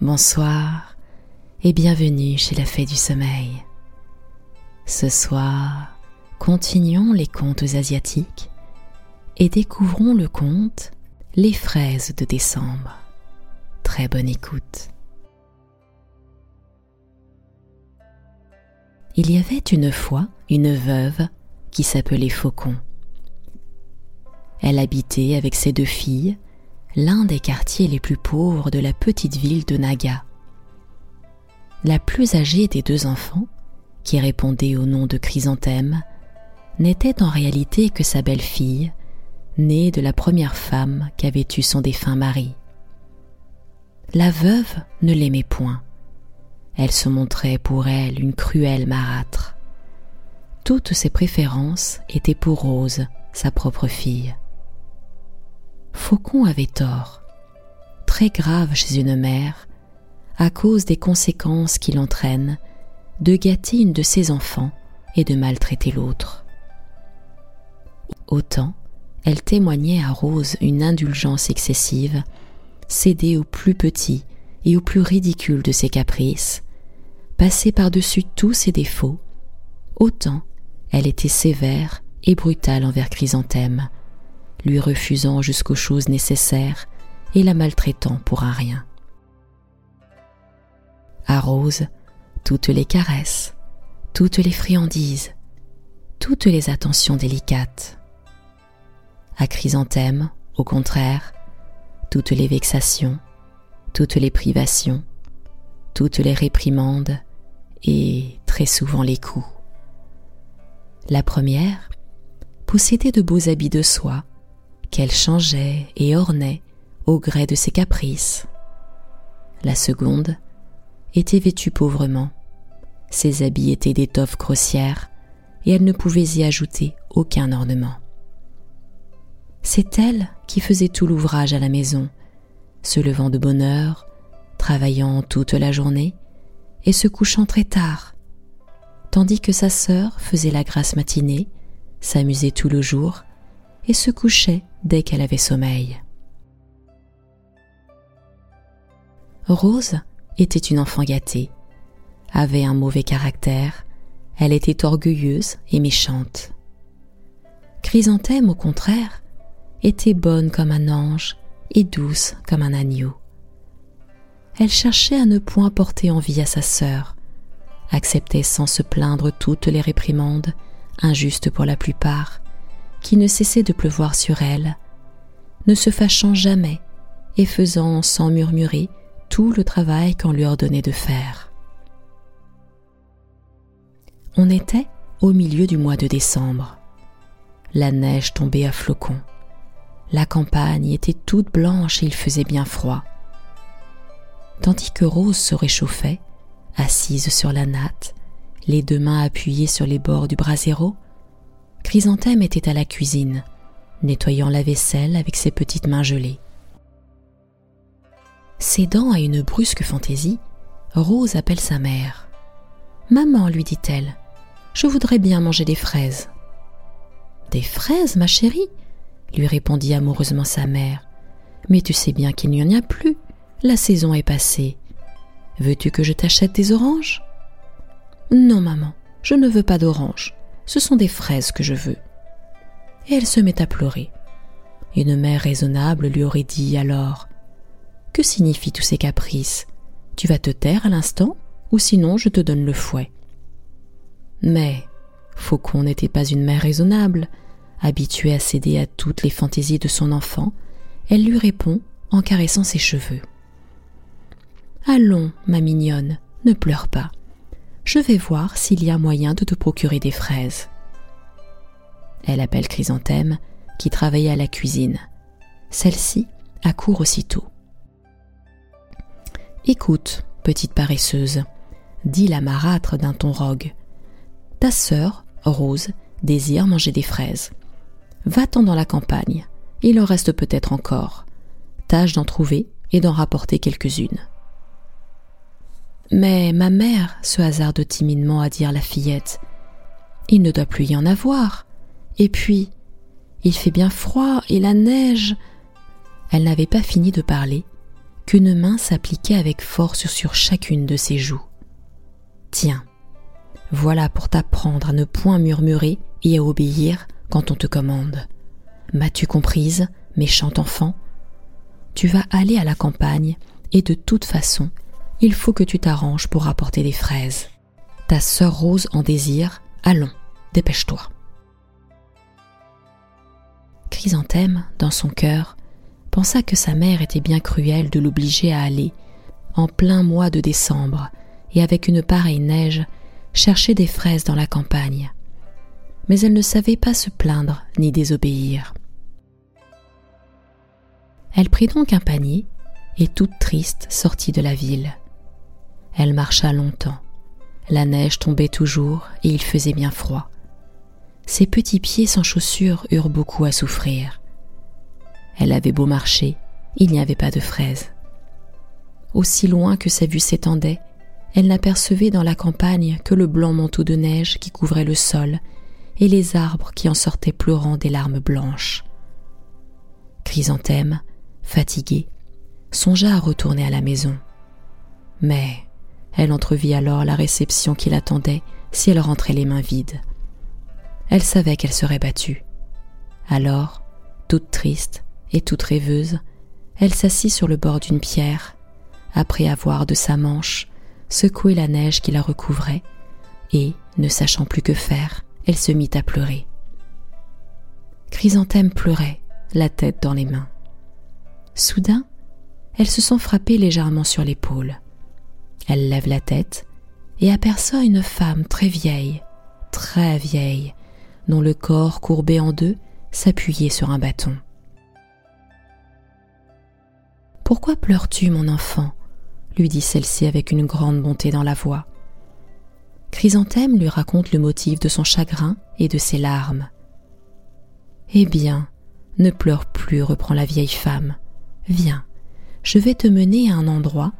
bonsoir et bienvenue chez la Fée du Sommeil. Ce soir, continuons les contes asiatiques et découvrons le conte Les fraises de décembre. Très bonne écoute. Il y avait une fois une veuve qui s'appelait Faucon. Elle habitait avec ses deux filles l'un des quartiers les plus pauvres de la petite ville de Naga. La plus âgée des deux enfants, qui répondait au nom de Chrysanthème, n'était en réalité que sa belle-fille, née de la première femme qu'avait eue son défunt mari. La veuve ne l'aimait point. Elle se montrait pour elle une cruelle marâtre. Toutes ses préférences étaient pour Rose, sa propre fille. Faucon avait tort, très grave chez une mère, à cause des conséquences qu'il entraîne de gâter une de ses enfants et de maltraiter l'autre. Autant elle témoignait à Rose une indulgence excessive, cédée au plus petit et au plus ridicule de ses caprices, passait par-dessus tous ses défauts, autant elle était sévère et brutale envers Chrysanthème, lui refusant jusqu'aux choses nécessaires et la maltraitant pour un rien. À Rose, toutes les caresses, toutes les friandises, toutes les attentions délicates. À Chrysanthème, au contraire, toutes les vexations, toutes les privations, toutes les réprimandes et très souvent les coups. La première possédait de beaux habits de soie qu'elle changeait et ornait au gré de ses caprices. La seconde était vêtue pauvrement. Ses habits étaient d'étoffe grossière et elle ne pouvait y ajouter aucun ornement. C'est elle qui faisait tout l'ouvrage à la maison, se levant de bonne heure, travaillant toute la journée et se couchant très tard, tandis que sa sœur faisait la grasse matinée, s'amusait tout le jour et se couchait dès qu'elle avait sommeil. Rose était une enfant gâtée, avait un mauvais caractère, elle était orgueilleuse et méchante. Chrysanthème, au contraire, était bonne comme un ange et douce comme un agneau. Elle cherchait à ne point porter envie à sa sœur, acceptait sans se plaindre toutes les réprimandes, injustes pour la plupart, qui ne cessait de pleuvoir sur elle, ne se fâchant jamais et faisant sans murmurer tout le travail qu'on lui ordonnait de faire. On était au milieu du mois de décembre. La neige tombait à flocons. La campagne était toute blanche et il faisait bien froid. Tandis que Rose se réchauffait, assise sur la natte, les deux mains appuyées sur les bords du brasero, Chrysanthème était à la cuisine, nettoyant la vaisselle avec ses petites mains gelées. Cédant à une brusque fantaisie, Rose appelle sa mère. Maman, lui dit-elle, je voudrais bien manger des fraises. Des fraises, ma chérie? lui répondit amoureusement sa mère. Mais tu sais bien qu'il n'y en a plus. La saison est passée. Veux-tu que je t'achète des oranges? Non, maman, je ne veux pas d'oranges ce sont des fraises que je veux. Et elle se met à pleurer. Une mère raisonnable lui aurait dit alors Que signifient tous ces caprices? Tu vas te taire à l'instant, ou sinon je te donne le fouet? Mais Faucon n'était pas une mère raisonnable. Habituée à céder à toutes les fantaisies de son enfant, elle lui répond en caressant ses cheveux. Allons, ma mignonne, ne pleure pas je vais voir s'il y a moyen de te procurer des fraises. Elle appelle Chrysanthème, qui travaillait à la cuisine. Celle-ci accourt aussitôt. Écoute, petite paresseuse, dit la marâtre d'un ton rogue. Ta sœur, Rose, désire manger des fraises. Va-t'en dans la campagne, il en reste peut-être encore. Tâche d'en trouver et d'en rapporter quelques-unes. Mais ma mère se hasarde timidement à dire la fillette. Il ne doit plus y en avoir. Et puis, il fait bien froid et la neige. Elle n'avait pas fini de parler qu'une main s'appliquait avec force sur chacune de ses joues. Tiens, voilà pour t'apprendre à ne point murmurer et à obéir quand on te commande. M'as-tu comprise, méchant enfant? Tu vas aller à la campagne et de toute façon, il faut que tu t'arranges pour apporter des fraises. Ta sœur Rose en désire, allons, dépêche-toi. Chrysanthème, dans son cœur, pensa que sa mère était bien cruelle de l'obliger à aller, en plein mois de décembre, et avec une pareille neige, chercher des fraises dans la campagne. Mais elle ne savait pas se plaindre ni désobéir. Elle prit donc un panier et toute triste sortit de la ville. Elle marcha longtemps. La neige tombait toujours et il faisait bien froid. Ses petits pieds sans chaussures eurent beaucoup à souffrir. Elle avait beau marcher, il n'y avait pas de fraises. Aussi loin que sa vue s'étendait, elle n'apercevait dans la campagne que le blanc manteau de neige qui couvrait le sol et les arbres qui en sortaient pleurant des larmes blanches. Chrysanthème, fatiguée, songea à retourner à la maison. Mais elle entrevit alors la réception qui l'attendait si elle rentrait les mains vides. Elle savait qu'elle serait battue. Alors, toute triste et toute rêveuse, elle s'assit sur le bord d'une pierre, après avoir de sa manche secoué la neige qui la recouvrait, et, ne sachant plus que faire, elle se mit à pleurer. Chrysanthème pleurait, la tête dans les mains. Soudain, elle se sent frapper légèrement sur l'épaule. Elle lève la tête et aperçoit une femme très vieille, très vieille, dont le corps courbé en deux s'appuyait sur un bâton. Pourquoi pleures-tu, mon enfant? lui dit celle-ci avec une grande bonté dans la voix. Chrysanthème lui raconte le motif de son chagrin et de ses larmes. Eh bien, ne pleure plus, reprend la vieille femme. Viens, je vais te mener à un endroit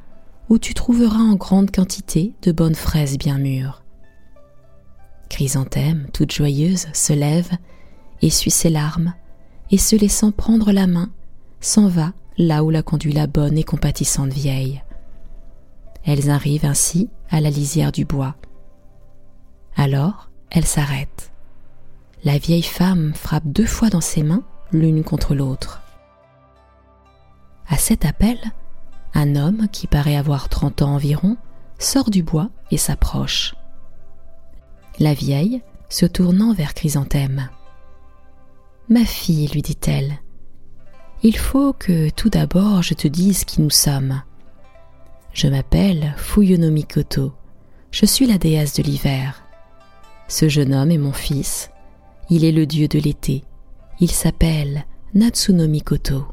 où tu trouveras en grande quantité de bonnes fraises bien mûres. Chrysanthème, toute joyeuse, se lève, essuie ses larmes, et se laissant prendre la main, s'en va là où la conduit la bonne et compatissante vieille. Elles arrivent ainsi à la lisière du bois. Alors, elles s'arrêtent. La vieille femme frappe deux fois dans ses mains, l'une contre l'autre. À cet appel, un homme qui paraît avoir trente ans environ sort du bois et s'approche. La vieille, se tournant vers Chrysanthème. Ma fille, lui dit-elle, il faut que tout d'abord je te dise qui nous sommes. Je m'appelle Fuyonomikoto, je suis la déesse de l'hiver. Ce jeune homme est mon fils, il est le dieu de l'été, il s'appelle Natsunomikoto.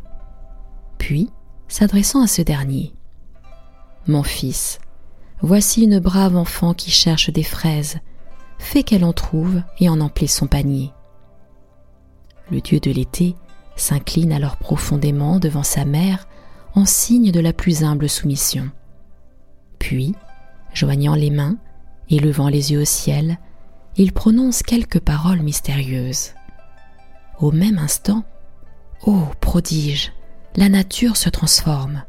Puis, s'adressant à ce dernier. Mon fils, voici une brave enfant qui cherche des fraises. Fais qu'elle en trouve et en emplisse son panier. Le dieu de l'été s'incline alors profondément devant sa mère en signe de la plus humble soumission. Puis, joignant les mains et levant les yeux au ciel, il prononce quelques paroles mystérieuses. Au même instant, ô prodige, la nature se transforme,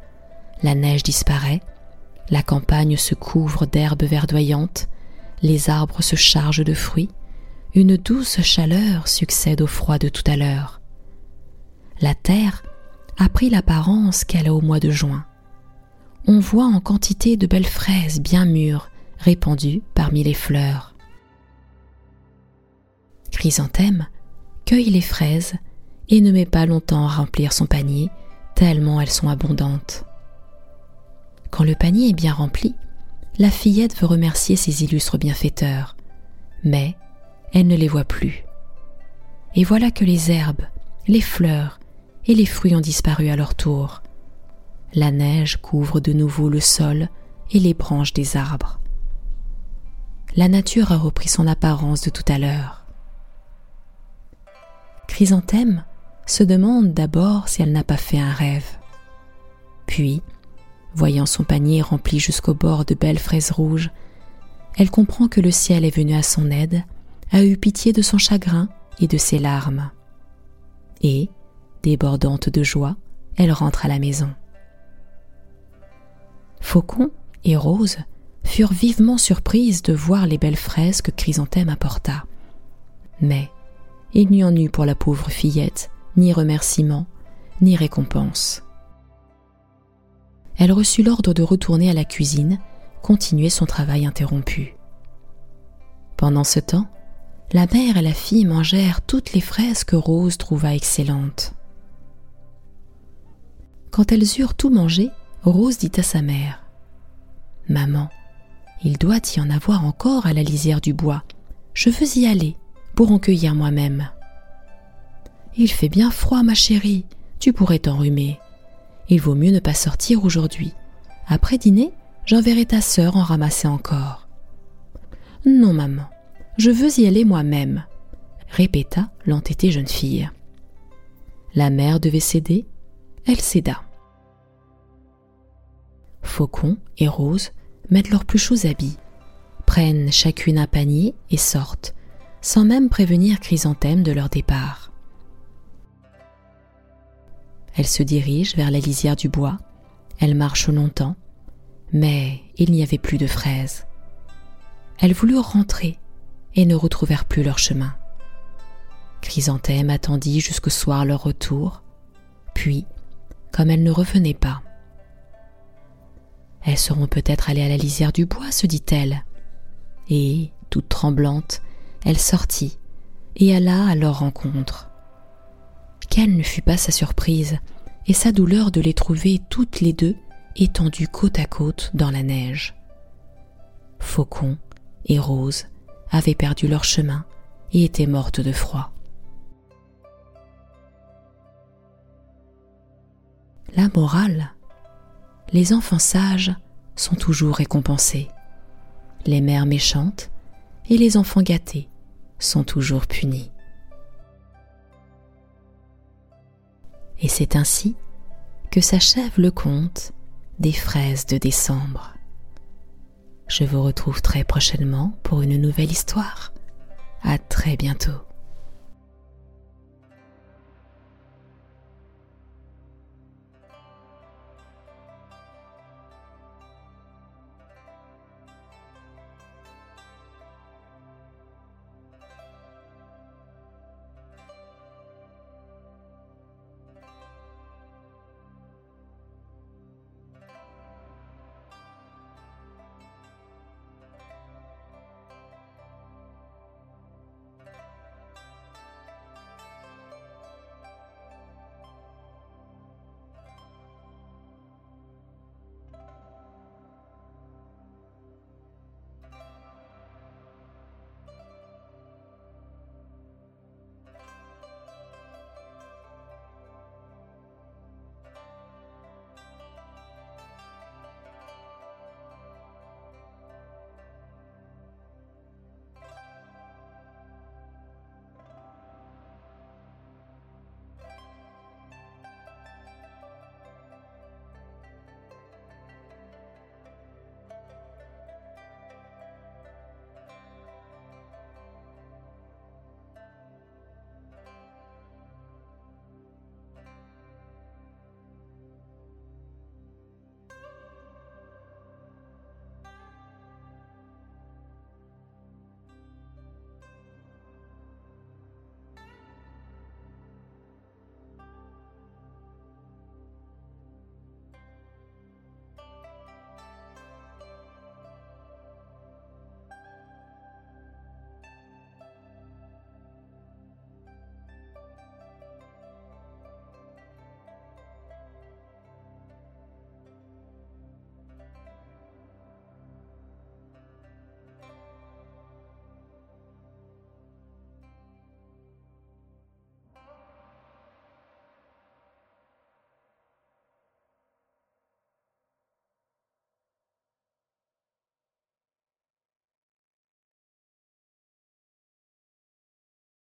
la neige disparaît, la campagne se couvre d'herbes verdoyantes, les arbres se chargent de fruits, une douce chaleur succède au froid de tout à l'heure. La terre a pris l'apparence qu'elle a au mois de juin. On voit en quantité de belles fraises bien mûres répandues parmi les fleurs. Chrysanthème cueille les fraises et ne met pas longtemps à remplir son panier tellement elles sont abondantes. Quand le panier est bien rempli, la fillette veut remercier ses illustres bienfaiteurs, mais elle ne les voit plus. Et voilà que les herbes, les fleurs et les fruits ont disparu à leur tour. La neige couvre de nouveau le sol et les branches des arbres. La nature a repris son apparence de tout à l'heure. Chrysanthème se demande d'abord si elle n'a pas fait un rêve. Puis, voyant son panier rempli jusqu'au bord de belles fraises rouges, elle comprend que le ciel est venu à son aide, a eu pitié de son chagrin et de ses larmes. Et, débordante de joie, elle rentre à la maison. Faucon et Rose furent vivement surprises de voir les belles fraises que Chrysanthème apporta. Mais il n'y en eut pour la pauvre fillette ni remerciement, ni récompense. Elle reçut l'ordre de retourner à la cuisine, continuer son travail interrompu. Pendant ce temps, la mère et la fille mangèrent toutes les fraises que Rose trouva excellentes. Quand elles eurent tout mangé, Rose dit à sa mère Maman, il doit y en avoir encore à la lisière du bois. Je veux y aller pour en cueillir moi-même. Il fait bien froid, ma chérie, tu pourrais t'enrhumer. Il vaut mieux ne pas sortir aujourd'hui. Après dîner, j'enverrai ta sœur en ramasser encore. Non, maman, je veux y aller moi-même, répéta l'entêtée jeune fille. La mère devait céder, elle céda. Faucon et Rose mettent leurs plus chauds habits, prennent chacune un panier et sortent, sans même prévenir Chrysanthème de leur départ. Elle se dirige vers la lisière du bois, elle marche longtemps, mais il n'y avait plus de fraises. Elles voulurent rentrer et ne retrouvèrent plus leur chemin. Chrysanthème attendit jusqu'au soir leur retour, puis, comme elles ne revenaient pas, elles seront peut-être allées à la lisière du bois, se dit-elle. Et, toute tremblante, elle sortit et alla à leur rencontre. Quelle ne fut pas sa surprise et sa douleur de les trouver toutes les deux étendues côte à côte dans la neige. Faucon et Rose avaient perdu leur chemin et étaient mortes de froid. La morale Les enfants sages sont toujours récompensés. Les mères méchantes et les enfants gâtés sont toujours punis. Et c'est ainsi que s'achève le conte des fraises de décembre. Je vous retrouve très prochainement pour une nouvelle histoire. À très bientôt.